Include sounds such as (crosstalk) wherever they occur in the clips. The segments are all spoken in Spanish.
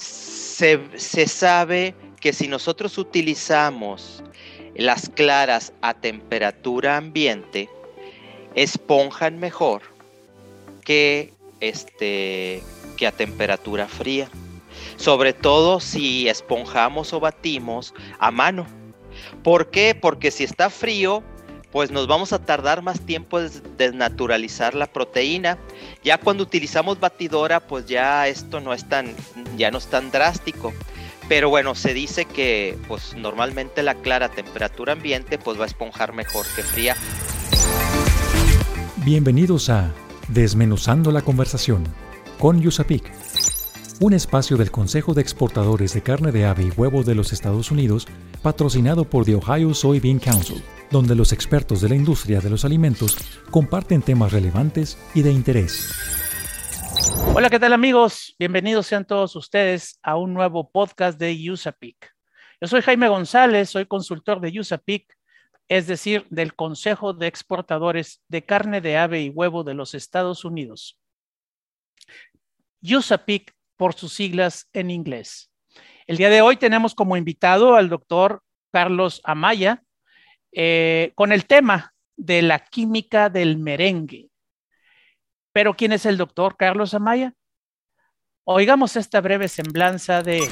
se, se sabe que si nosotros utilizamos las claras a temperatura ambiente, esponjan mejor que, este, que a temperatura fría. Sobre todo si esponjamos o batimos a mano. ¿Por qué? Porque si está frío, pues nos vamos a tardar más tiempo en desnaturalizar la proteína. Ya cuando utilizamos batidora, pues ya esto no es tan, ya no es tan drástico. Pero bueno, se dice que pues normalmente la clara temperatura ambiente pues va a esponjar mejor que fría. Bienvenidos a Desmenuzando la conversación con Yusapik, un espacio del Consejo de Exportadores de Carne de Ave y Huevo de los Estados Unidos, patrocinado por The Ohio Soybean Council, donde los expertos de la industria de los alimentos comparten temas relevantes y de interés. Hola, ¿qué tal amigos? Bienvenidos sean todos ustedes a un nuevo podcast de USAPIC. Yo soy Jaime González, soy consultor de USAPIC, es decir, del Consejo de Exportadores de Carne de Ave y Huevo de los Estados Unidos. USAPIC por sus siglas en inglés. El día de hoy tenemos como invitado al doctor Carlos Amaya eh, con el tema de la química del merengue. Pero ¿quién es el doctor Carlos Amaya? Oigamos esta breve semblanza de.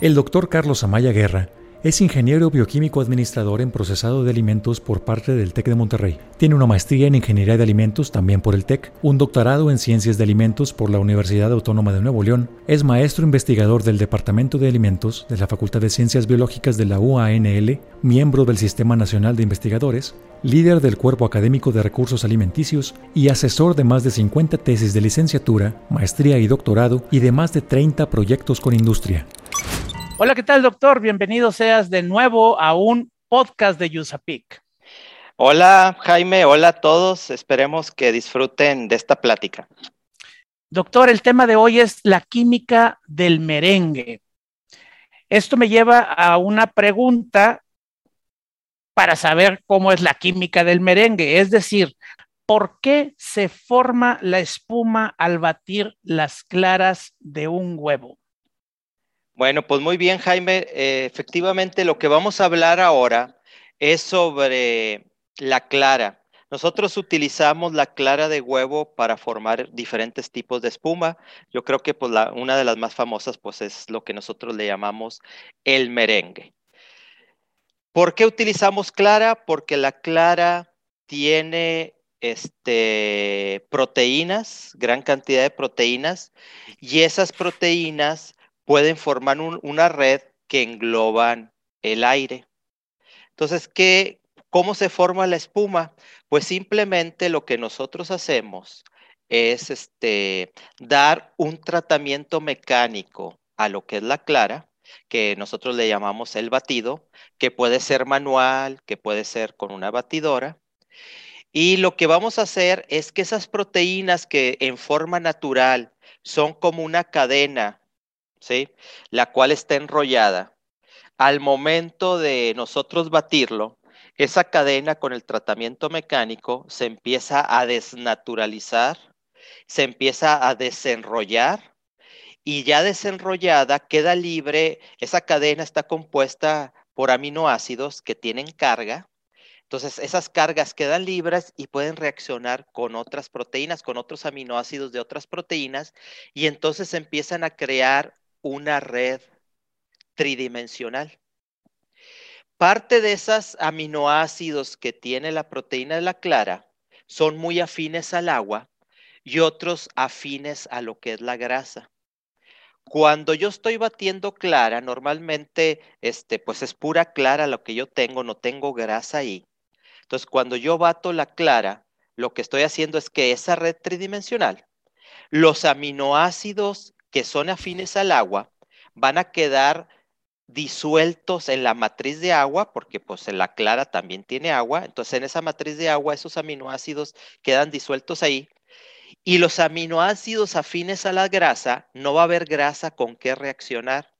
El doctor Carlos Amaya Guerra es ingeniero bioquímico administrador en procesado de alimentos por parte del TEC de Monterrey. Tiene una maestría en ingeniería de alimentos también por el TEC, un doctorado en ciencias de alimentos por la Universidad Autónoma de Nuevo León. Es maestro investigador del Departamento de Alimentos de la Facultad de Ciencias Biológicas de la UANL, miembro del Sistema Nacional de Investigadores, líder del Cuerpo Académico de Recursos Alimenticios y asesor de más de 50 tesis de licenciatura, maestría y doctorado y de más de 30 proyectos con industria. Hola, ¿qué tal, doctor? Bienvenido seas de nuevo a un podcast de USAPIC. Hola, Jaime. Hola a todos. Esperemos que disfruten de esta plática. Doctor, el tema de hoy es la química del merengue. Esto me lleva a una pregunta para saber cómo es la química del merengue, es decir, ¿por qué se forma la espuma al batir las claras de un huevo? Bueno, pues muy bien, Jaime. Eh, efectivamente, lo que vamos a hablar ahora es sobre la clara. Nosotros utilizamos la clara de huevo para formar diferentes tipos de espuma. Yo creo que pues, una de las más famosas pues, es lo que nosotros le llamamos el merengue. ¿Por qué utilizamos clara? Porque la clara tiene este, proteínas, gran cantidad de proteínas, y esas proteínas pueden formar una red que engloban el aire. Entonces, ¿qué, ¿cómo se forma la espuma? Pues simplemente lo que nosotros hacemos es este, dar un tratamiento mecánico a lo que es la clara, que nosotros le llamamos el batido, que puede ser manual, que puede ser con una batidora. Y lo que vamos a hacer es que esas proteínas que en forma natural son como una cadena ¿sí? La cual está enrollada. Al momento de nosotros batirlo, esa cadena con el tratamiento mecánico se empieza a desnaturalizar, se empieza a desenrollar y ya desenrollada queda libre, esa cadena está compuesta por aminoácidos que tienen carga. Entonces, esas cargas quedan libres y pueden reaccionar con otras proteínas, con otros aminoácidos de otras proteínas, y entonces empiezan a crear una red tridimensional. Parte de esos aminoácidos que tiene la proteína de la clara son muy afines al agua y otros afines a lo que es la grasa. Cuando yo estoy batiendo clara, normalmente este, pues es pura clara lo que yo tengo, no tengo grasa ahí. Entonces, cuando yo bato la clara, lo que estoy haciendo es que esa red tridimensional, los aminoácidos que son afines al agua van a quedar disueltos en la matriz de agua, porque pues en la clara también tiene agua, entonces en esa matriz de agua esos aminoácidos quedan disueltos ahí, y los aminoácidos afines a la grasa, no va a haber grasa con qué reaccionar.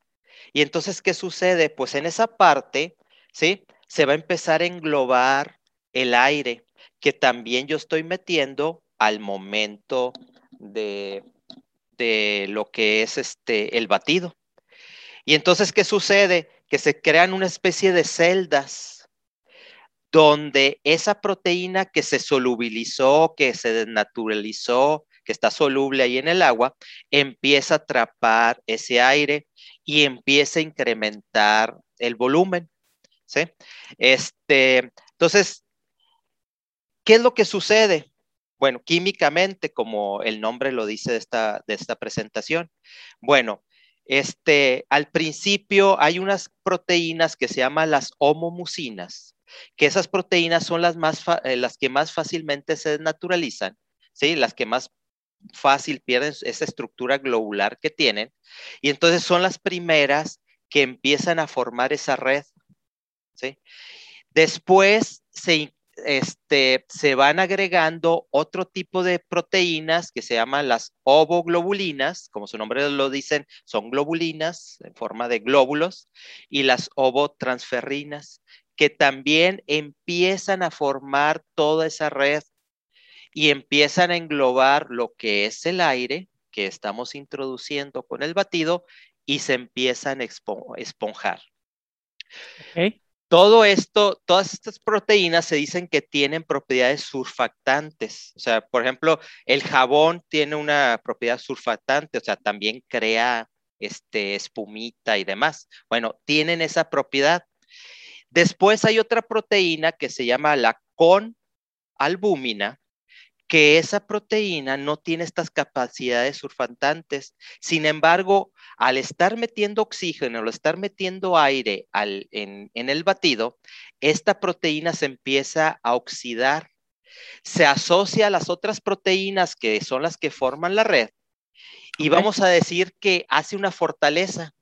Y entonces, ¿qué sucede? Pues en esa parte, ¿sí? Se va a empezar a englobar el aire, que también yo estoy metiendo al momento de de lo que es este el batido. Y entonces, ¿qué sucede? Que se crean una especie de celdas donde esa proteína que se solubilizó, que se desnaturalizó, que está soluble ahí en el agua, empieza a atrapar ese aire y empieza a incrementar el volumen. ¿sí? Este, entonces, ¿qué es lo que sucede? Bueno, químicamente, como el nombre lo dice de esta, de esta presentación. Bueno, este, al principio hay unas proteínas que se llaman las homomucinas, que esas proteínas son las, más eh, las que más fácilmente se desnaturalizan, ¿sí? las que más fácil pierden esa estructura globular que tienen, y entonces son las primeras que empiezan a formar esa red. ¿sí? Después se este, se van agregando otro tipo de proteínas que se llaman las ovoglobulinas, como su nombre lo dicen, son globulinas en forma de glóbulos, y las ovotransferrinas, que también empiezan a formar toda esa red y empiezan a englobar lo que es el aire que estamos introduciendo con el batido y se empiezan a esponjar. Todo esto, todas estas proteínas se dicen que tienen propiedades surfactantes. O sea, por ejemplo, el jabón tiene una propiedad surfactante, o sea, también crea este, espumita y demás. Bueno, tienen esa propiedad. Después hay otra proteína que se llama la conalbúmina, que esa proteína no tiene estas capacidades surfantantes. Sin embargo, al estar metiendo oxígeno, al estar metiendo aire en, en el batido, esta proteína se empieza a oxidar. Se asocia a las otras proteínas que son las que forman la red y vamos a decir que hace una fortaleza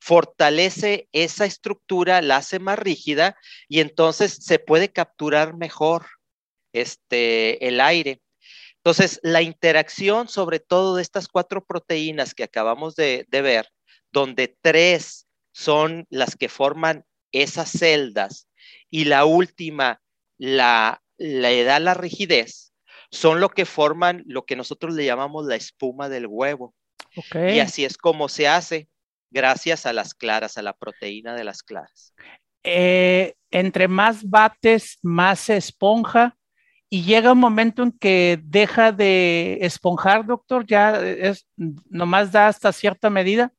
fortalece esa estructura, la hace más rígida y entonces se puede capturar mejor este, el aire. Entonces, la interacción sobre todo de estas cuatro proteínas que acabamos de, ver, donde tres son las que forman esas celdas y la última la, le da la rigidez, son lo que forman lo que nosotros le llamamos la espuma del huevo. Y así es como se hace, gracias a las claras, a la proteína de las claras. Eh, entre más bates, más esponja y llega un momento en que deja de esponjar, doctor, ya es nomás da hasta cierta medida.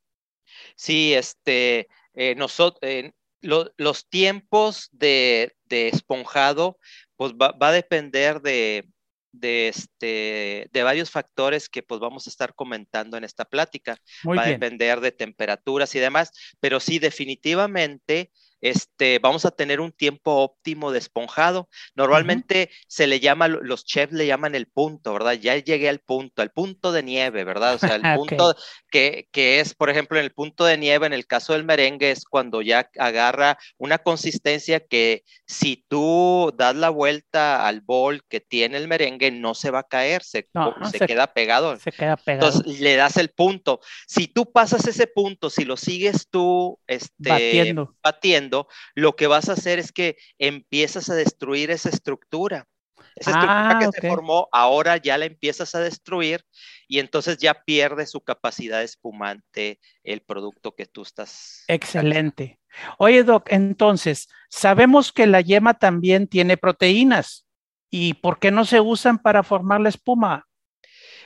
Sí, este, eh, nosotros, eh, los tiempos de, esponjado, pues va, a depender de, de, este, de varios factores que pues vamos a estar comentando en esta plática. va a depender de temperaturas y demás, pero sí, definitivamente este, vamos a tener un tiempo óptimo de esponjado. Normalmente se le llama, los chefs le llaman el punto, ¿verdad? Ya llegué al punto, al punto de nieve, ¿verdad? O sea, (laughs) el punto que, que, es, por ejemplo, en el punto de nieve, en el caso del merengue, es cuando ya agarra una consistencia que si tú das la vuelta al bol que tiene el merengue, no se va a caer, se, se, queda pegado. Se queda pegado. Entonces le das el punto. Si tú pasas ese punto, si lo sigues tú este, batiendo, batiendo lo que vas a hacer es que empiezas a destruir esa estructura. Esa estructura que ah, se formó, ahora ya la empiezas a destruir y entonces ya pierde su capacidad espumante el producto que tú estás. Excelente. Oye, Doc, entonces, sabemos que la yema también tiene proteínas. ¿Y por qué no se usan para formar la espuma?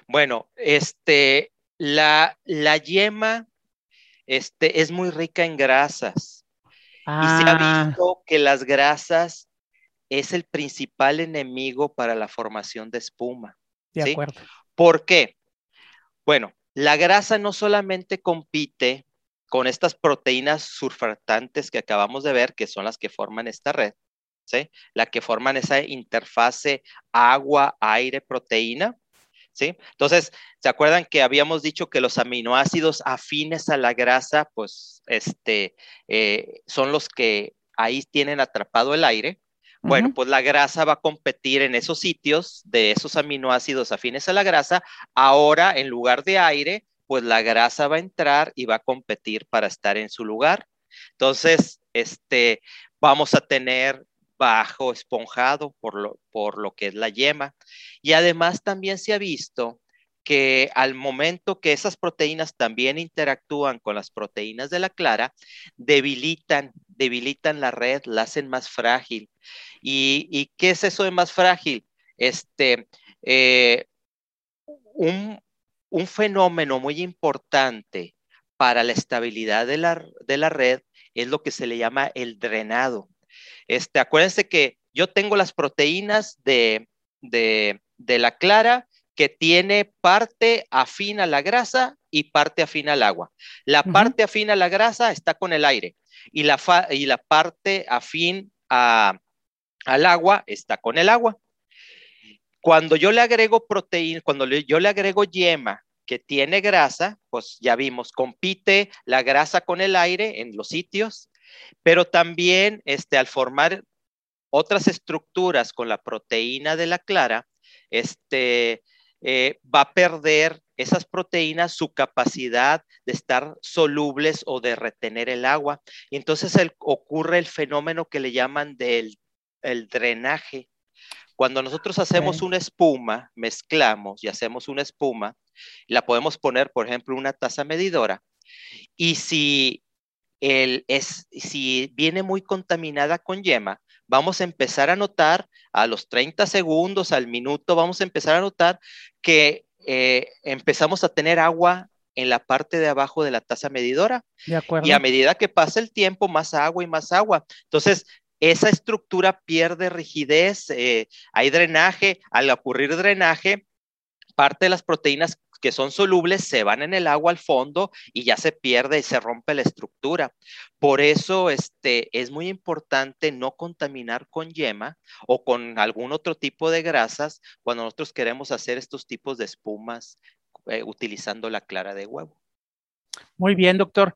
Bueno, este, la, la yema este, es muy rica en grasas. Y se ha ah. visto que las grasas es el principal enemigo para la formación de espuma. De acuerdo. ¿Por qué? Bueno, la grasa no solamente compite con estas proteínas surfactantes que acabamos de ver, que son las que forman esta red, ¿sí? La que forman esa interfase agua, aire, proteína, ¿sí? Entonces, ¿se acuerdan que habíamos dicho que los aminoácidos afines a la grasa, pues, este, eh, son los que ahí tienen atrapado el aire? Bueno, pues la grasa va a competir en esos sitios de esos aminoácidos afines a la grasa. Ahora, en lugar de aire, pues la grasa va a entrar y va a competir para estar en su lugar. Entonces, este, vamos a tener bajo esponjado por lo, por lo que es la yema. Y además también se ha visto que al momento que esas proteínas también interactúan con las proteínas de la clara, debilitan, debilitan la red, la hacen más frágil. ¿Y, qué es eso de más frágil? Este, eh, un, fenómeno muy importante para la estabilidad de la, de la, red es lo que se le llama el drenado. Este, acuérdense que yo tengo las proteínas de, de, de la clara que tiene parte afín a la grasa y parte afín al agua. La parte afín a la grasa está con el aire y la, y la parte afín al agua está con el agua. Cuando yo le agrego proteína, cuando yo le agrego yema que tiene grasa, pues ya vimos, compite la grasa con el aire en los sitios, pero también este, al formar otras estructuras con la proteína de la clara, este, eh, va a perder esas proteínas su capacidad de estar solubles o de retener el agua. Y entonces ocurre el fenómeno que le llaman del el drenaje. Cuando nosotros hacemos una espuma, mezclamos y hacemos una espuma, la podemos poner, por ejemplo, una taza medidora. Y si, el, es, si viene muy contaminada con yema, vamos a empezar a notar a los 30 segundos, al minuto, vamos a empezar a notar que eh, empezamos a tener agua en la parte de abajo de la taza medidora. De acuerdo. Y a medida que pasa el tiempo, más agua y más agua. Entonces, esa estructura pierde rigidez, eh, hay drenaje, al ocurrir drenaje, parte de las proteínas que son solubles se van en el agua al fondo y ya se pierde y se rompe la estructura. Por eso este, es muy importante no contaminar con yema o con algún otro tipo de grasas cuando nosotros queremos hacer estos tipos de espumas eh, utilizando la clara de huevo. Muy bien, doctor.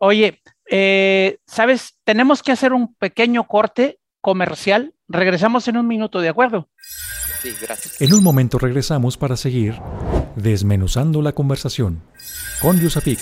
Oye, eh, ¿sabes? Tenemos que hacer un pequeño corte comercial. Regresamos en un minuto, ¿de acuerdo? Sí, gracias. En un momento regresamos para seguir Desmenuzando la conversación con Yusapik.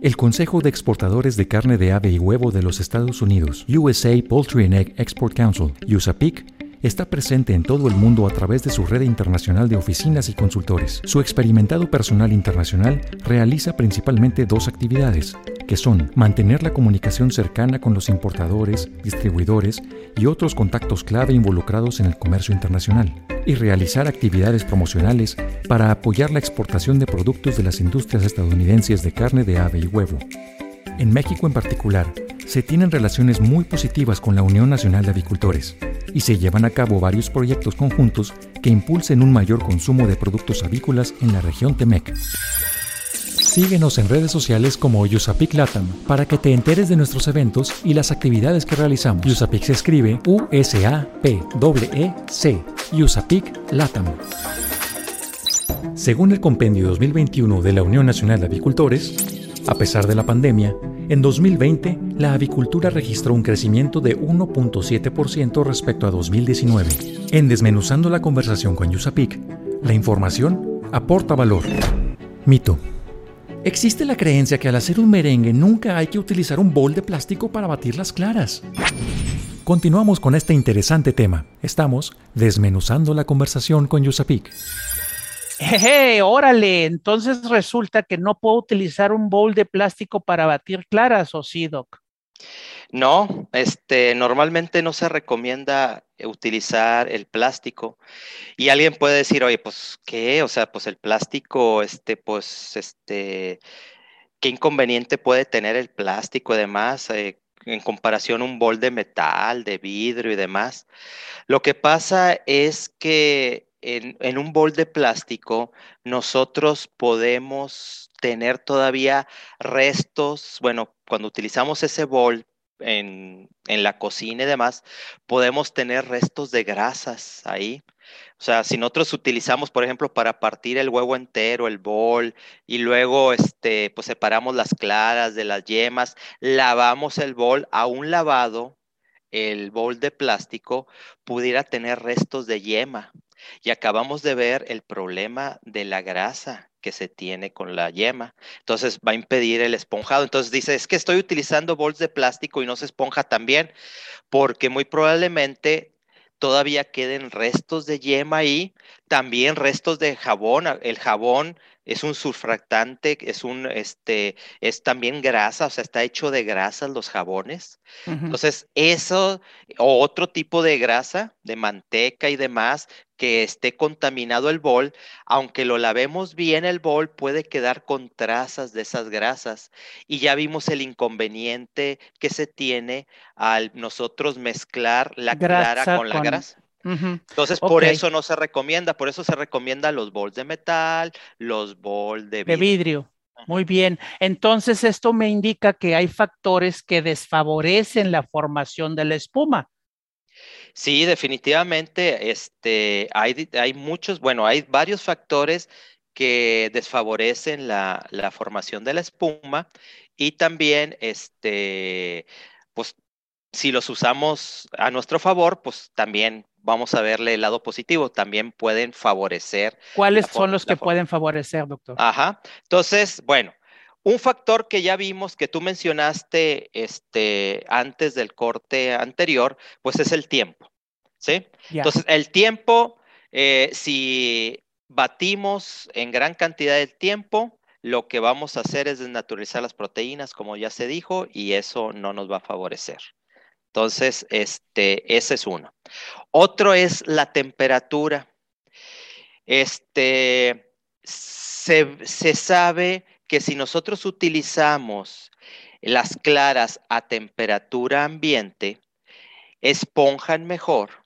El Consejo de Exportadores de Carne de Ave y Huevo de los Estados Unidos, USA Poultry and Egg Export Council, USAPIC, está presente en todo el mundo a través de su red internacional de oficinas y consultores. Su experimentado personal internacional realiza principalmente dos actividades, que son mantener la comunicación cercana con los importadores, distribuidores y otros contactos clave involucrados en el comercio internacional, y realizar actividades promocionales para apoyar la exportación de productos de las industrias estadounidenses de carne de ave y huevo. En México en particular, se tienen relaciones muy positivas con la Unión Nacional de Avicultores y se llevan a cabo varios proyectos conjuntos que impulsen un mayor consumo de productos avícolas en la región Temec. Síguenos en redes sociales como Yusapic Latam para que te enteres de nuestros eventos y las actividades que realizamos. Yusapic se escribe U-S-A-P-E-E-C. Yusapic Latam. Según el Compendio 2021 de la Unión Nacional de Avicultores, a pesar de la pandemia, en 2020 la avicultura registró un crecimiento de 1.7% respecto a 2019. En Desmenuzando la conversación con Yusapik, la información aporta valor. Mito. Existe la creencia que al hacer un merengue nunca hay que utilizar un bol de plástico para batir las claras. Continuamos con este interesante tema. Estamos desmenuzando la conversación con Yusapik. Jeje, órale, entonces resulta que no puedo utilizar un bowl de plástico para batir claras, ¿o sí, Doc? No, este, normalmente no se recomienda utilizar el plástico. Y alguien puede decir, oye, pues, ¿qué? O sea, pues el plástico, este, pues, este, ¿qué inconveniente puede tener el plástico y demás? Eh, en comparación a un bol de metal, de vidrio y demás. Lo que pasa es que en, un bol de plástico nosotros podemos tener todavía restos, bueno, cuando utilizamos ese bol en, la cocina y demás, podemos tener restos de grasas ahí. O sea, si nosotros utilizamos, por ejemplo, para partir el huevo entero, el bol, y luego este, pues separamos las claras de las yemas, lavamos el bol, a un lavado, el bol de plástico pudiera tener restos de yema. Y acabamos de ver el problema de la grasa que se tiene con la yema. Entonces va a impedir el esponjado. Entonces dice, es que estoy utilizando bols de plástico y no se esponja tan bien, porque muy probablemente todavía queden restos de yema ahí, también restos de jabón. El jabón es un surfractante, es un, este, es también grasa, o sea, está hecho de grasas los jabones. Entonces, eso o otro tipo de grasa, de manteca y demás, que esté contaminado el bol, aunque lo lavemos bien el bol, puede quedar con trazas de esas grasas. Y ya vimos el inconveniente que se tiene al nosotros mezclar la clara con la grasa. Entonces, por eso no se recomienda, por eso se recomienda los bols de metal, los bols de vidrio. De vidrio. Muy bien. Entonces, esto me indica que hay factores que desfavorecen la formación de la espuma. Sí, definitivamente, este, hay, hay muchos, bueno, hay varios factores que desfavorecen la, la formación de la espuma y también, este, pues, si los usamos a nuestro favor, pues también vamos a verle el lado positivo, también pueden favorecer. ¿Cuáles son los que pueden favorecer, doctor? Ajá. Entonces, bueno, un factor que ya vimos que tú mencionaste este, antes del corte anterior, pues es el tiempo. ¿Sí? Entonces, el tiempo, eh, si batimos en gran cantidad de tiempo, lo que vamos a hacer es desnaturalizar las proteínas, como ya se dijo, y eso no nos va a favorecer. Entonces, este, ese es uno. Otro es la temperatura. Este, se, se sabe que si nosotros utilizamos las claras a temperatura ambiente, esponjan mejor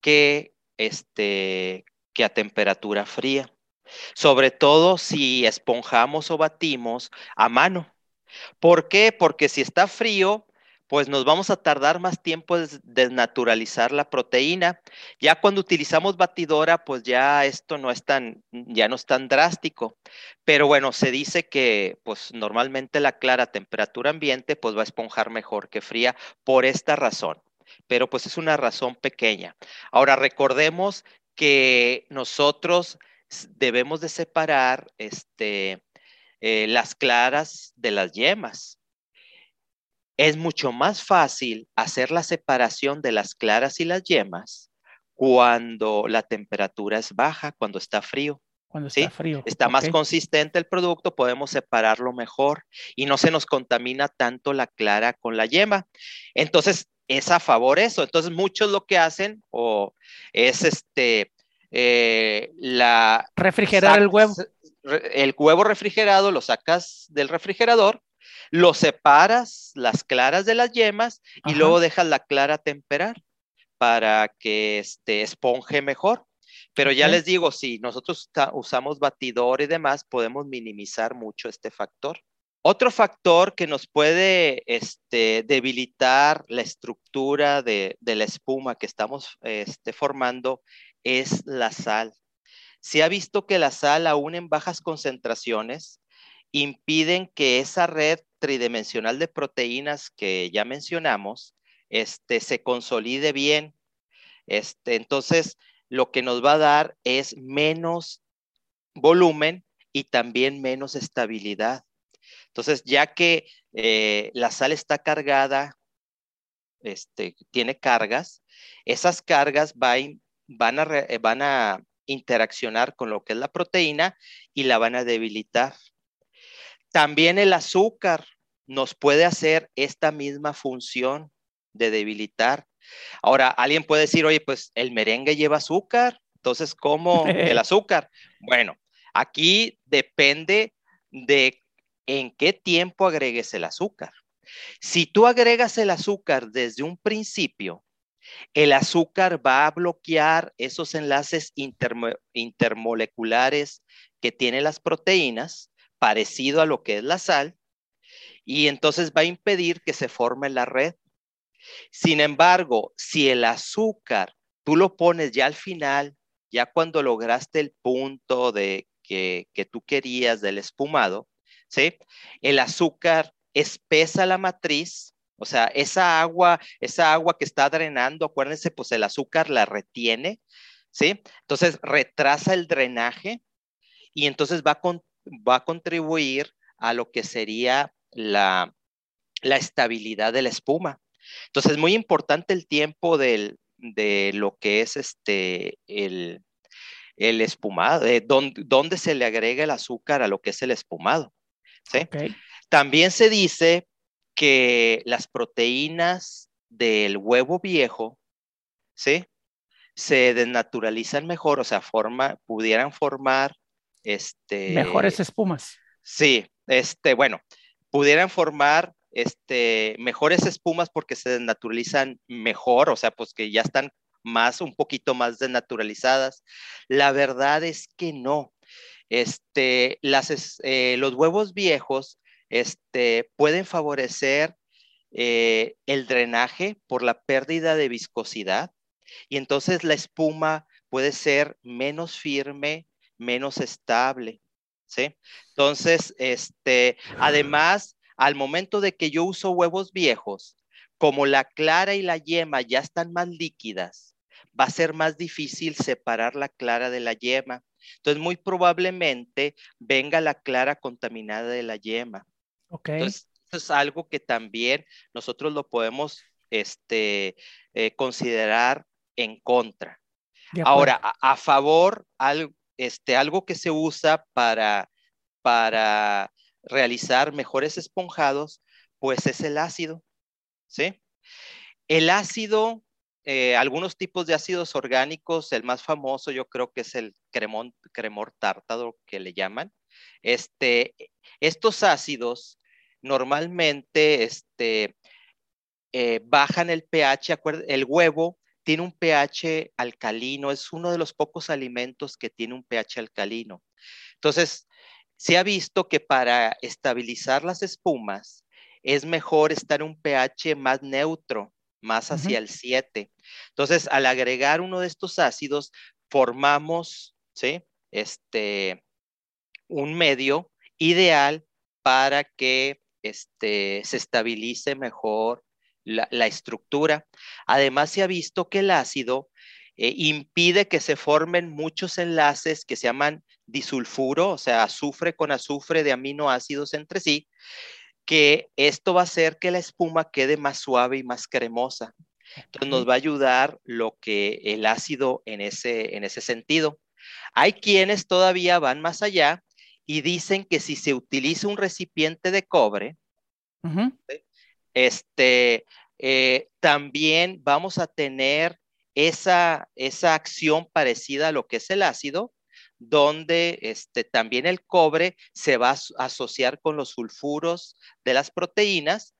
que, este, que a temperatura fría. Sobre todo si esponjamos o batimos a mano. ¿Por qué? Porque si está frío, pues nos vamos a tardar más tiempo en desnaturalizar la proteína. Ya cuando utilizamos batidora, pues ya esto no es tan, ya no es tan drástico. Pero bueno, se dice que pues normalmente la clara temperatura ambiente pues va a esponjar mejor que fría por esta razón. Pero pues es una razón pequeña. Ahora recordemos que nosotros debemos de separar este, eh, las claras de las yemas es mucho más fácil hacer la separación de las claras y las yemas cuando la temperatura es baja, cuando está frío. Cuando está frío. Está más consistente el producto, podemos separarlo mejor y no se nos contamina tanto la clara con la yema. Entonces, es a favor eso. Entonces, muchos lo que hacen o es este, eh, la... Refrigerar el huevo. El huevo refrigerado lo sacas del refrigerador lo separas las claras de las yemas y luego dejas la clara temperar para que este, esponje mejor. Pero ya les digo, si nosotros usamos batidor y demás, podemos minimizar mucho este factor. Otro factor que nos puede este, debilitar la estructura de, la espuma que estamos este, formando es la sal. Se ha visto que la sal, aún en bajas concentraciones, impiden que esa red tridimensional de proteínas que ya mencionamos este, se consolide bien. Este, entonces, lo que nos va a dar es menos volumen y también menos estabilidad. Entonces, ya que eh, la sal está cargada, este, tiene cargas, esas cargas van, a, van a interaccionar con lo que es la proteína y la van a debilitar. También el azúcar nos puede hacer esta misma función de debilitar. Ahora, alguien puede decir, oye, pues el merengue lleva azúcar, entonces, ¿cómo (laughs) el azúcar? Bueno, aquí depende de en qué tiempo agregues el azúcar. Si tú agregas el azúcar desde un principio, el azúcar va a bloquear esos enlaces intermoleculares que tienen las proteínas parecido a lo que es la sal, y entonces va a impedir que se forme la red. Sin embargo, si el azúcar tú lo pones ya al final, ya cuando lograste el punto de que, que tú querías del espumado, ¿sí? El azúcar espesa la matriz, o sea, esa agua, esa agua que está drenando, acuérdense, pues el azúcar la retiene, ¿sí? Entonces retrasa el drenaje y entonces va con, va a contribuir a lo que sería la, estabilidad de la espuma. Entonces, es muy importante el tiempo del, de lo que es este, el, el espumado, de dónde, se le agrega el azúcar a lo que es el espumado. ¿sí? También se dice que las proteínas del huevo viejo, ¿sí? Se desnaturalizan mejor, o sea, forma, pudieran formar este... Mejores espumas. Sí, este, bueno, pudieran formar este, mejores espumas porque se desnaturalizan mejor, o sea, pues que ya están más, un poquito más desnaturalizadas. La verdad es que no. Este, las, eh, los huevos viejos este, pueden favorecer eh, el drenaje por la pérdida de viscosidad y entonces la espuma puede ser menos firme, menos estable. ¿sí? Entonces, este, además, al momento de que yo uso huevos viejos, como la clara y la yema ya están más líquidas, va a ser más difícil separar la clara de la yema. Entonces, muy probablemente venga la clara contaminada de la yema. Ok. Entonces, es algo que también nosotros lo podemos este, eh, considerar en contra. Ahora, a, favor, este, algo que se usa para, para realizar mejores esponjados, pues es el ácido, ¿sí? El ácido, eh, algunos tipos de ácidos orgánicos, el más famoso yo creo que es el cremón, cremor tártaro que le llaman. Este, estos ácidos normalmente este, eh, bajan el pH, el huevo tiene un pH alcalino, es uno de los pocos alimentos que tiene un pH alcalino. Entonces, se ha visto que para estabilizar las espumas es mejor estar en un pH más neutro, más hacia el 7. Entonces, al agregar uno de estos ácidos, formamos, ¿sí? Este, un medio ideal para que este, se estabilice mejor la, estructura. Además, se ha visto que el ácido eh, impide que se formen muchos enlaces que se llaman disulfuro, o sea, azufre con azufre de aminoácidos entre sí, que esto va a hacer que la espuma quede más suave y más cremosa. Entonces nos va a ayudar lo que el ácido en ese, en ese sentido. Hay quienes todavía van más allá y dicen que si se utiliza un recipiente de cobre, este, eh, también vamos a tener esa, esa acción parecida a lo que es el ácido, donde este, también el cobre se va a asociar con los sulfuros de las proteínas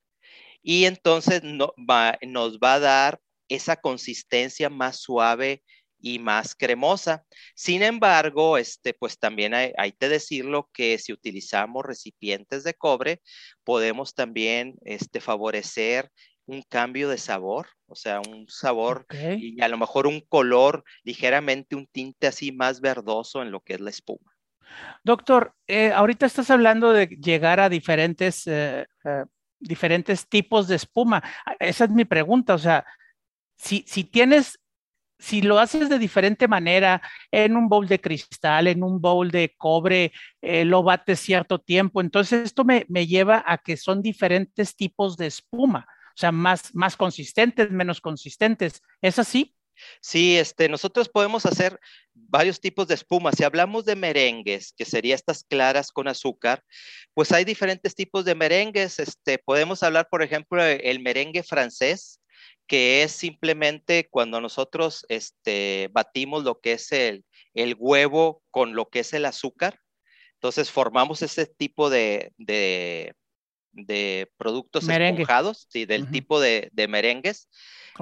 y entonces nos va a dar esa consistencia más suave y más cremosa. Sin embargo, este, pues también hay, hay, que decirlo que si utilizamos recipientes de cobre, podemos también este, favorecer un cambio de sabor, o sea, un sabor y a lo mejor un color ligeramente, un tinte así más verdoso en lo que es la espuma. Doctor, eh, ahorita estás hablando de llegar a diferentes, eh, eh, diferentes tipos de espuma. Esa es mi pregunta, o sea, si, si tienes, si lo haces de diferente manera, en un bowl de cristal, en un bowl de cobre, lo bates cierto tiempo, entonces esto me, me lleva a que son diferentes tipos de espuma o sea, más, más consistentes, menos consistentes. ¿Es así? Sí, este, nosotros podemos hacer varios tipos de espuma. Si hablamos de merengues, que serían estas claras con azúcar, pues hay diferentes tipos de merengues. Este, podemos hablar, por ejemplo, el merengue francés, que es simplemente cuando nosotros este, batimos lo que es el, el huevo con lo que es el azúcar. Entonces formamos ese tipo de, de productos esponjados, sí, del tipo de, merengues.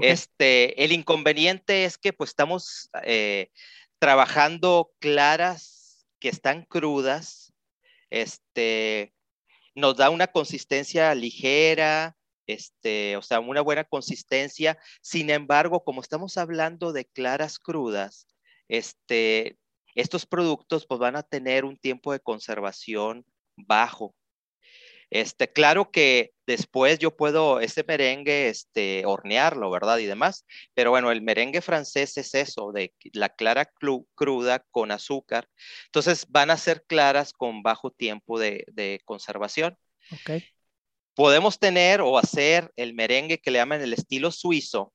Este, el inconveniente es que pues estamos eh, trabajando claras que están crudas, este, nos da una consistencia ligera, este, o sea, una buena consistencia. Sin embargo, como estamos hablando de claras crudas, este, estos productos pues van a tener un tiempo de conservación bajo. Este, claro que después yo puedo ese merengue este, hornearlo, ¿verdad? Y demás. Pero bueno, el merengue francés es eso, de la clara cruda con azúcar. Entonces van a ser claras con bajo tiempo de, de conservación. Ok. Podemos tener o hacer el merengue que le llaman el estilo suizo,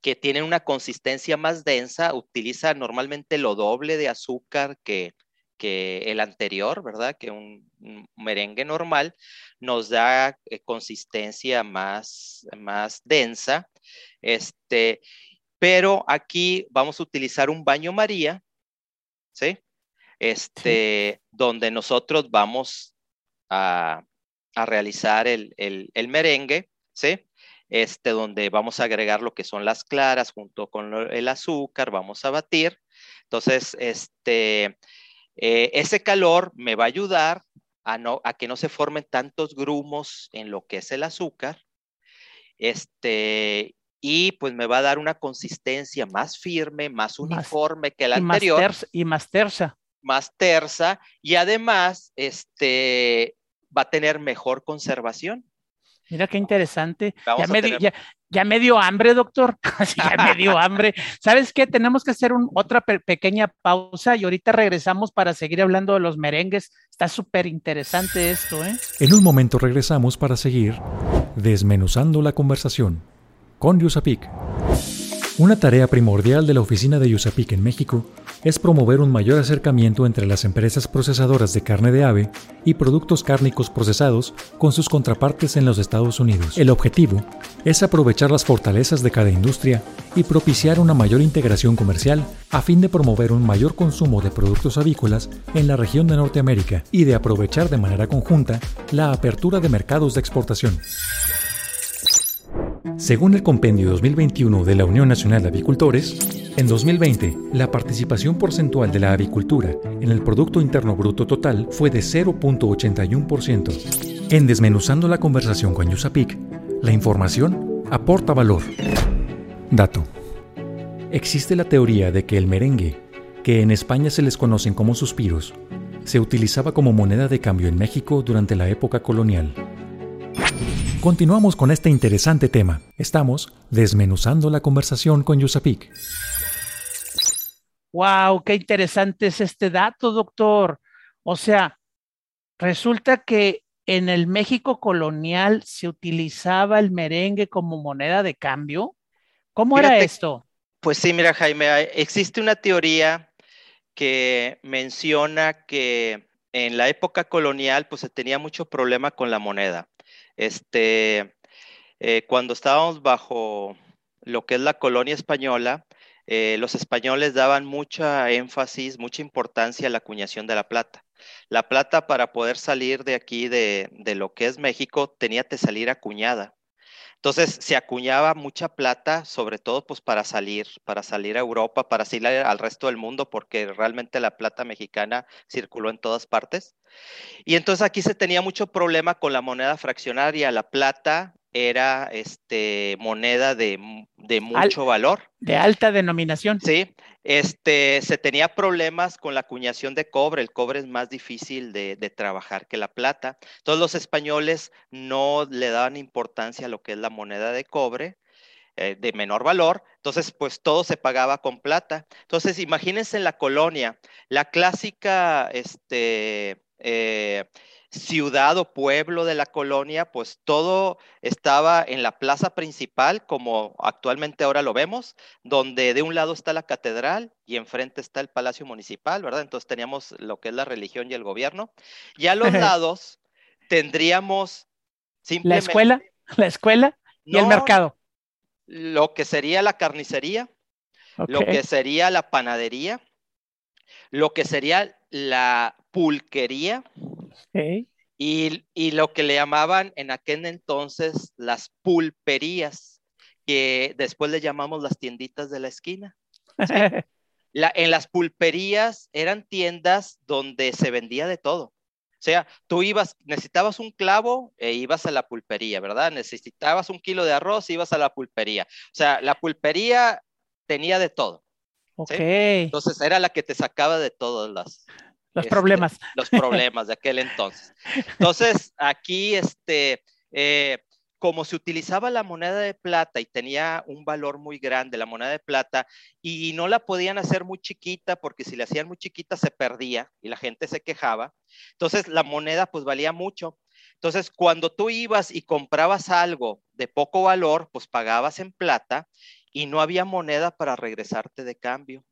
que tienen una consistencia más densa, utiliza normalmente lo doble de azúcar que, que el anterior, ¿verdad? Que un, merengue normal nos da eh, consistencia más, más densa. Este, pero aquí vamos a utilizar un baño María, ¿sí? Este, donde nosotros vamos a, a realizar el, el, el merengue, ¿sí? este, donde vamos a agregar lo que son las claras junto con el azúcar, vamos a batir. Entonces, este, eh, ese calor me va a ayudar a, no, a que no se formen tantos grumos en lo que es el azúcar. Este, y pues me va a dar una consistencia más firme, más uniforme que la anterior. Más y más tersa. Más tersa y además este, va a tener mejor conservación. Mira qué interesante. Ya me, dio hambre, doctor. (laughs) ya me dio (laughs) hambre. ¿Sabes qué? Tenemos que hacer otra pequeña pausa y ahorita regresamos para seguir hablando de los merengues. Está súper interesante esto, ¿eh? En un momento regresamos para seguir desmenuzando la conversación con Yusapik. Una tarea primordial de la oficina de Yusapik en México es promover un mayor acercamiento entre las empresas procesadoras de carne de ave y productos cárnicos procesados con sus contrapartes en los Estados Unidos. El objetivo es aprovechar las fortalezas de cada industria y propiciar una mayor integración comercial a fin de promover un mayor consumo de productos avícolas en la región de Norteamérica y de aprovechar de manera conjunta la apertura de mercados de exportación. Según el Compendio 2021 de la Unión Nacional de Avicultores, en 2020, la participación porcentual de la avicultura en el Producto Interno Bruto total fue de 0.81%. En Desmenuzando la conversación con Yusapik, la información aporta valor. Dato. Existe la teoría de que el merengue, que en España se les conocen como suspiros, se utilizaba como moneda de cambio en México durante la época colonial. Continuamos con este interesante tema. Estamos desmenuzando la conversación con Yusapik. Wow, qué interesante es este dato, doctor. O sea, resulta que en el México colonial se utilizaba el merengue como moneda de cambio. ¿Cómo era esto? Pues sí, mira, Jaime, existe una teoría que menciona que en la época colonial pues se tenía mucho problema con la moneda. Este, eh, cuando estábamos bajo lo que es la colonia española, eh, los españoles daban mucha énfasis, mucha importancia a la acuñación de la plata. La plata para poder salir de aquí, de, de lo que es México, tenía que salir acuñada. Entonces se acuñaba mucha plata, sobre todo pues para salir, para salir a Europa, para salir al resto del mundo, porque realmente la plata mexicana circuló en todas partes. Y entonces aquí se tenía mucho problema con la moneda fraccionaria. La plata era este, moneda de, mucho valor. De alta denominación. Sí, este, se tenía problemas con la acuñación de cobre. El cobre es más difícil de, trabajar que la plata. Todos los españoles no le daban importancia a lo que es la moneda de cobre eh, de menor valor, entonces pues todo se pagaba con plata. Entonces imagínense en la colonia, la clásica, este, eh, ciudad o pueblo de la colonia, pues todo estaba en la plaza principal, como actualmente ahora lo vemos, donde de un lado está la catedral y enfrente está el palacio municipal, ¿verdad? Entonces teníamos lo que es la religión y el gobierno. Y a los (laughs) lados tendríamos simplemente... La escuela, la escuela y el mercado. Lo que sería la carnicería, lo que sería la panadería, lo que sería la pulquería y, lo que le llamaban en aquel entonces las pulperías, que después le llamamos las tienditas de la esquina. (laughs) en las pulperías eran tiendas donde se vendía de todo. O sea, tú ibas, necesitabas un clavo e ibas a la pulpería, ¿verdad? Necesitabas un kilo de arroz, ibas a la pulpería. O sea, la pulpería tenía de todo. Entonces era la que te sacaba de todas las, los este, problemas. (laughs) Los problemas de aquel entonces. Entonces, aquí, este, eh, como se utilizaba la moneda de plata y tenía un valor muy grande, la moneda de plata, y no la podían hacer muy chiquita porque si la hacían muy chiquita se perdía y la gente se quejaba. Entonces, la moneda pues valía mucho. Entonces, cuando tú ibas y comprabas algo de poco valor, pues pagabas en plata y no había moneda para regresarte de cambio.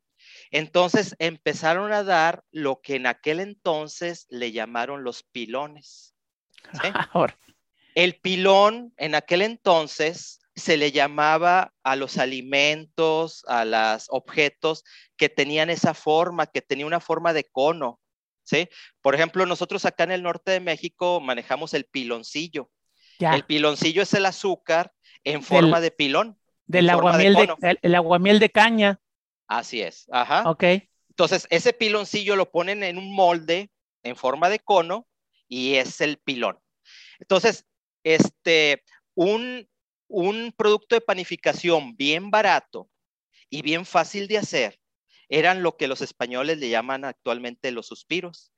Entonces empezaron a dar lo que en aquel entonces le llamaron los pilones. (laughs) El pilón en aquel entonces se le llamaba a los alimentos, a los objetos que tenían esa forma, que tenía una forma de cono. ¿sí? Por ejemplo, nosotros acá en el norte de México manejamos el piloncillo. El piloncillo es el azúcar en forma de pilón. Del aguamiel de, el, el aguamiel de caña. Así es, ajá. Ok. Entonces, ese piloncillo lo ponen en un molde en forma de cono y es el pilón. Entonces, este, un, un producto de panificación bien barato y bien fácil de hacer eran lo que los españoles le llaman actualmente los suspiros,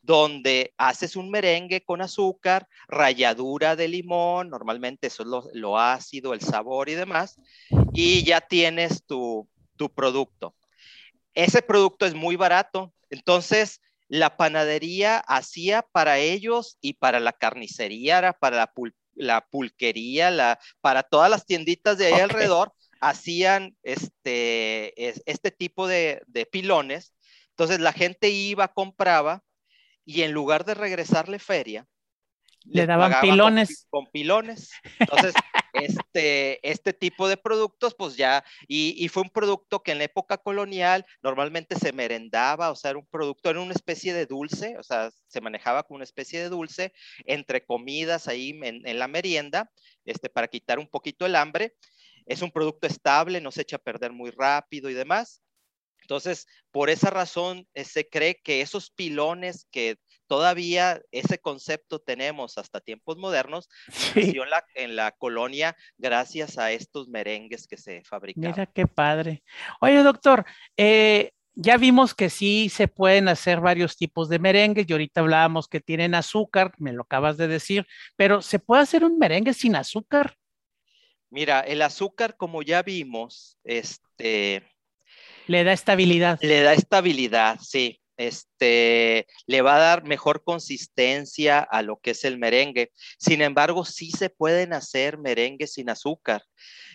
donde haces un merengue con azúcar, ralladura de limón, normalmente eso es lo ácido, el sabor y demás, y ya tienes tu, tu producto. Ese producto es muy barato, entonces la panadería hacía para ellos y para la carnicería, para la, pulquería, la, para todas las tienditas de ahí alrededor, hacían este, este tipo de, de, pilones. Entonces la gente iba, compraba y en lugar de regresarle feria, le daban pilones. Con, pilones. Entonces, (laughs) este, este tipo de productos, pues ya, y, fue un producto que en la época colonial normalmente se merendaba, o sea, era un producto, era una especie de dulce, o sea, se manejaba como una especie de dulce entre comidas ahí en, en la merienda, este, para quitar un poquito el hambre. Es un producto estable, no se echa a perder muy rápido y demás. Entonces, por esa razón eh, se cree que esos pilones que todavía ese concepto tenemos hasta tiempos modernos, nació en la, colonia gracias a estos merengues que se fabricaban. Mira qué padre. Oye, doctor, eh, ya vimos que sí se pueden hacer varios tipos de merengues y ahorita hablábamos que tienen azúcar, me lo acabas de decir, pero ¿se puede hacer un merengue sin azúcar? Mira, el azúcar, como ya vimos, este, le da estabilidad. Le da estabilidad, sí. Este, le va a dar mejor consistencia a lo que es el merengue. Sin embargo, sí se pueden hacer merengues sin azúcar.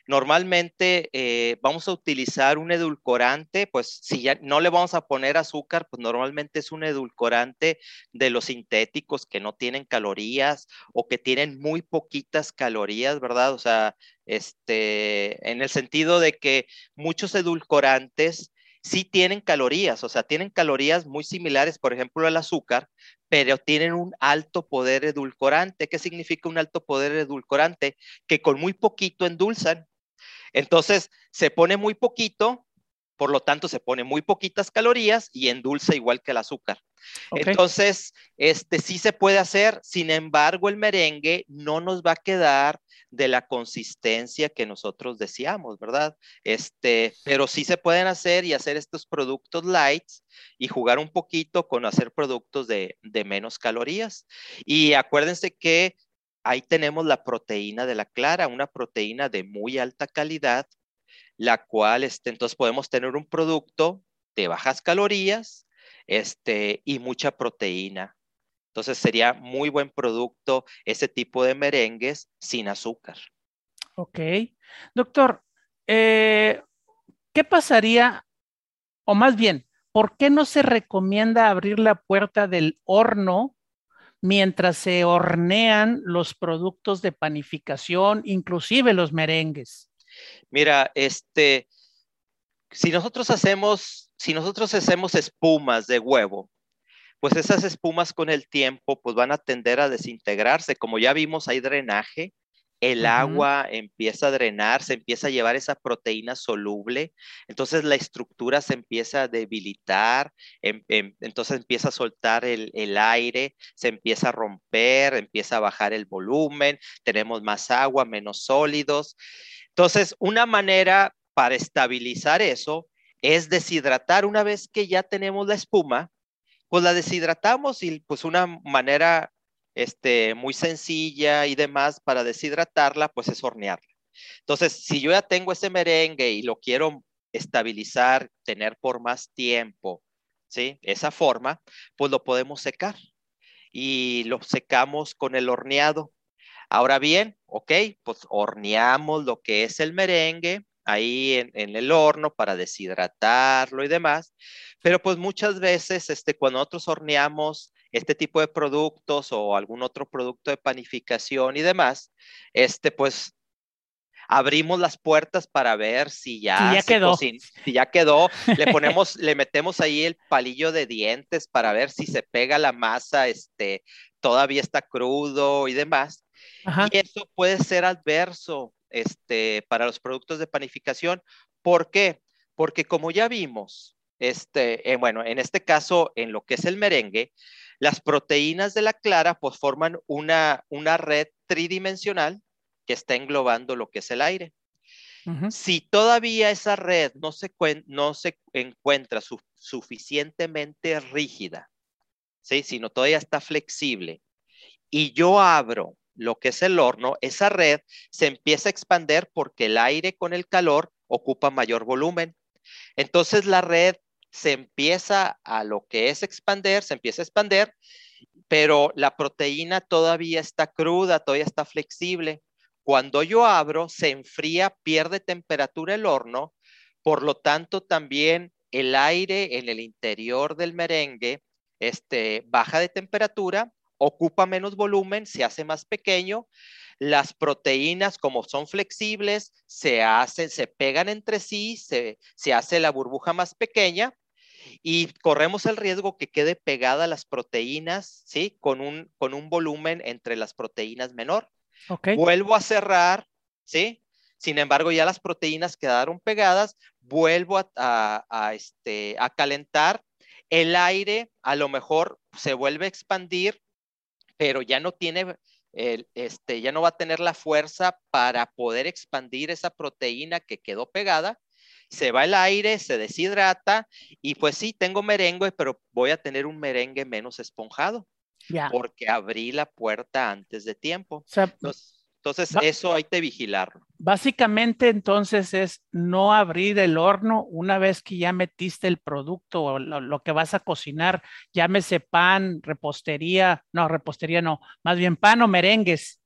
Normalmente eh, vamos a utilizar un edulcorante, pues si ya no le vamos a poner azúcar, pues normalmente es un edulcorante de los sintéticos que no tienen calorías o que tienen muy poquitas calorías, ¿verdad? O sea, este, en el sentido de que muchos edulcorantes sí tienen calorías, o sea, tienen calorías muy similares, por ejemplo, al azúcar, pero tienen un alto poder edulcorante. ¿Qué significa un alto poder edulcorante? Que con muy poquito endulzan. Entonces, se pone muy poquito, por lo tanto, se pone muy poquitas calorías y endulza igual que el azúcar. Entonces, este sí se puede hacer, sin embargo, el merengue no nos va a quedar de la consistencia que nosotros deseamos, ¿verdad? Este, pero sí se pueden hacer y hacer estos productos lights y jugar un poquito con hacer productos de, de menos calorías. Y acuérdense que ahí tenemos la proteína de la clara, una proteína de muy alta calidad, la cual, este, entonces podemos tener un producto de bajas calorías, este, y mucha proteína. Entonces sería muy buen producto ese tipo de merengues sin azúcar. Ok. Doctor, eh, ¿qué pasaría, o más bien, ¿por qué no se recomienda abrir la puerta del horno mientras se hornean los productos de panificación, inclusive los merengues? Mira, este, si nosotros hacemos, si nosotros hacemos espumas de huevo, pues esas espumas con el tiempo pues van a tender a desintegrarse. Como ya vimos, hay drenaje, el agua empieza a drenar, se empieza a llevar esa proteína soluble, entonces la estructura se empieza a debilitar, em, em, entonces empieza a soltar el, el, aire, se empieza a romper, empieza a bajar el volumen, tenemos más agua, menos sólidos. Entonces, una manera para estabilizar eso es deshidratar una vez que ya tenemos la espuma, pues la deshidratamos y pues una manera este, muy sencilla y demás para deshidratarla, pues es hornearla. Entonces, si yo ya tengo ese merengue y lo quiero estabilizar, tener por más tiempo, ¿sí? Esa forma, pues lo podemos secar y lo secamos con el horneado. Ahora bien, ok, pues horneamos lo que es el merengue, ahí en, en, el horno para deshidratarlo y demás. Pero pues muchas veces, este, cuando nosotros horneamos este tipo de productos o algún otro producto de panificación y demás, este, pues abrimos las puertas para ver si ya, ya quedó. si ya quedó, le (laughs) ponemos, le metemos ahí el palillo de dientes para ver si se pega la masa, este, todavía está crudo y demás. Y eso puede ser adverso este, para los productos de panificación. ¿Por qué? Porque como ya vimos, este, eh, bueno, en este caso, en lo que es el merengue, las proteínas de la clara pues forman una, una red tridimensional que está englobando lo que es el aire. Si todavía esa red no se, no se encuentra suficientemente rígida, ¿sí? sino todavía está flexible, y yo abro lo que es el horno, esa red se empieza a expander porque el aire con el calor ocupa mayor volumen. Entonces la red se empieza a lo que es expander, se empieza a expander, pero la proteína todavía está cruda, todavía está flexible. Cuando yo abro, se enfría, pierde temperatura el horno, por lo tanto también el aire en el interior del merengue este, baja de temperatura, ocupa menos volumen, se hace más pequeño. Las proteínas, como son flexibles, se hacen, se pegan entre sí, se, se hace la burbuja más pequeña y corremos el riesgo que quede pegada las proteínas, ¿sí? Con un, con un volumen entre las proteínas menor. Vuelvo a cerrar, ¿sí? Sin embargo, ya las proteínas quedaron pegadas, vuelvo a, este, a calentar, el aire a lo mejor se vuelve a expandir, pero ya no tiene, este, ya no va a tener la fuerza para poder expandir esa proteína que quedó pegada. Se va el aire, se deshidrata y pues sí, tengo merengue, pero voy a tener un merengue menos esponjado. Porque abrí la puerta antes de tiempo. entonces, eso hay que vigilarlo. Básicamente, entonces, es no abrir el horno una vez que ya metiste el producto o lo, que vas a cocinar, llámese pan, repostería, no, repostería no, más bien pan o merengues,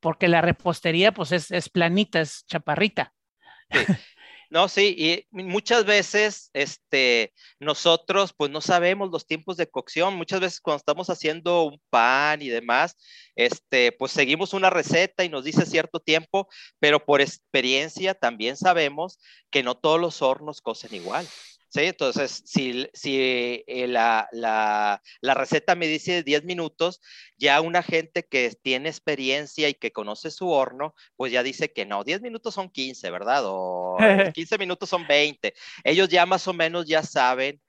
porque la repostería, pues, es, es planita, es chaparrita. Sí. (laughs) No, sí, y muchas veces este, nosotros pues no sabemos los tiempos de cocción. Muchas veces cuando estamos haciendo un pan y demás, este, pues seguimos una receta y nos dice cierto tiempo, pero por experiencia también sabemos que no todos los hornos cocen igual. ¿Sí? Entonces, si, si eh, la, la, la, receta me dice 10 minutos, ya una gente que tiene experiencia y que conoce su horno, pues ya dice que no, 10 minutos son 15, ¿verdad? O (laughs) 15 minutos son 20. Ellos ya más o menos ya saben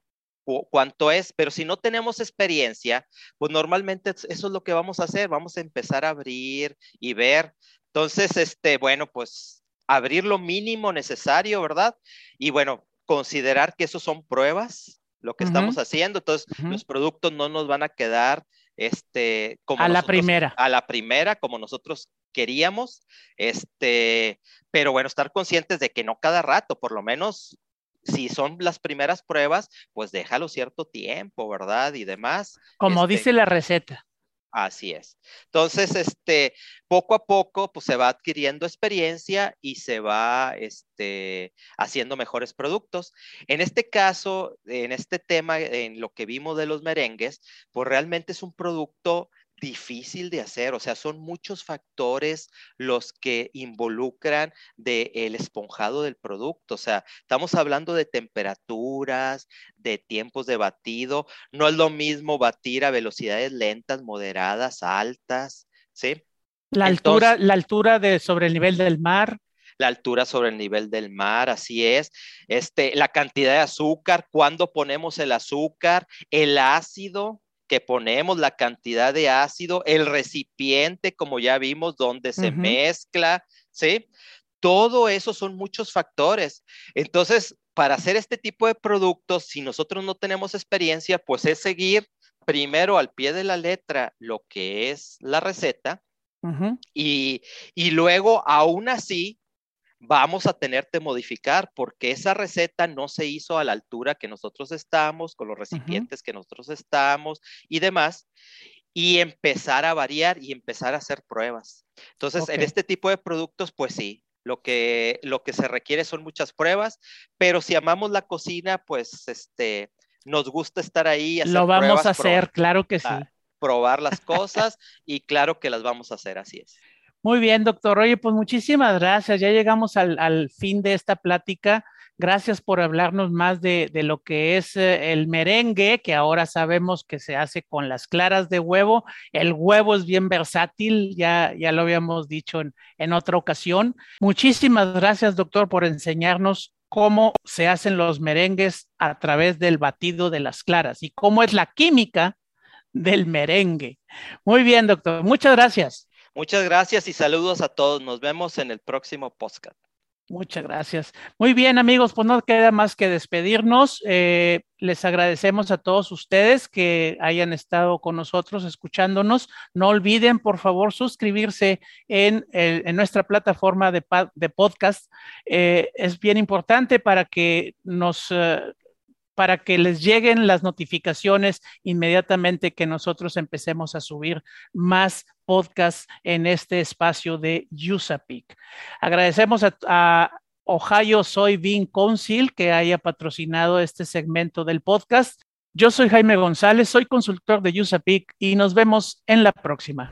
cuánto es, pero si no tenemos experiencia, pues normalmente eso es lo que vamos a hacer, vamos a empezar a abrir y ver. Entonces, este, bueno, pues abrir lo mínimo necesario, ¿verdad? Y bueno, considerar que eso son pruebas, lo que estamos haciendo, entonces los productos no nos van a quedar este, como a la primera. A la primera, como nosotros queríamos, este, pero bueno, estar conscientes de que no cada rato, por lo menos si son las primeras pruebas, pues déjalo cierto tiempo, ¿verdad? Y demás. Como este dice la receta. Así es. Entonces, este, poco a poco, pues se va adquiriendo experiencia y se va, este, haciendo mejores productos. En este caso, en este tema, en lo que vimos de los merengues, pues realmente es un producto difícil de hacer, o sea, son muchos factores los que involucran del el esponjado del producto, o sea, estamos hablando de temperaturas, de tiempos de batido, no es lo mismo batir a velocidades lentas, moderadas, altas, ¿sí? La altura, la altura de sobre el nivel del mar la altura sobre el nivel del mar, así es. Este, la cantidad de azúcar, cuándo ponemos el azúcar, el ácido, que ponemos, la cantidad de ácido, el recipiente, como ya vimos, donde se mezcla, ¿sí? Todo eso son muchos factores. Entonces, para hacer este tipo de productos, si nosotros no tenemos experiencia, pues es seguir primero al pie de la letra lo que es la receta y, y luego, aún así, vamos a tener que modificar porque esa receta no se hizo a la altura que nosotros estamos, con los recipientes que nosotros estamos y demás, y empezar a variar y empezar a hacer pruebas. Entonces, en este tipo de productos, pues sí, Lo que, lo que se requiere son muchas pruebas, pero si amamos la cocina, pues este, nos gusta estar ahí. Lo vamos a hacer, claro que sí. Probar las (laughs) cosas y claro que las vamos a hacer, así es. Muy bien, doctor. Oye, pues muchísimas gracias. Ya llegamos al, al fin de esta plática. Gracias por hablarnos más de, lo que es eh, el merengue, que ahora sabemos que se hace con las claras de huevo. El huevo es bien versátil, ya, ya lo habíamos dicho en, en otra ocasión. Muchísimas gracias, doctor, por enseñarnos cómo se hacen los merengues a través del batido de las claras y cómo es la química del merengue. Muy bien, doctor. Muchas gracias. Muchas gracias y saludos a todos. Nos vemos en el próximo podcast. Muchas gracias. Muy bien, amigos, pues no queda más que despedirnos. Eh, les agradecemos a todos ustedes que hayan estado con nosotros escuchándonos. No olviden, por favor, suscribirse en, nuestra plataforma de, podcast. Eh, es bien importante para que nos... Eh, para que les lleguen las notificaciones inmediatamente que nosotros empecemos a subir más podcasts en este espacio de USAPIC. Agradecemos a, Ohio Soybean Council que haya patrocinado este segmento del podcast. Yo soy Jaime González, soy consultor de USAPIC y nos vemos en la próxima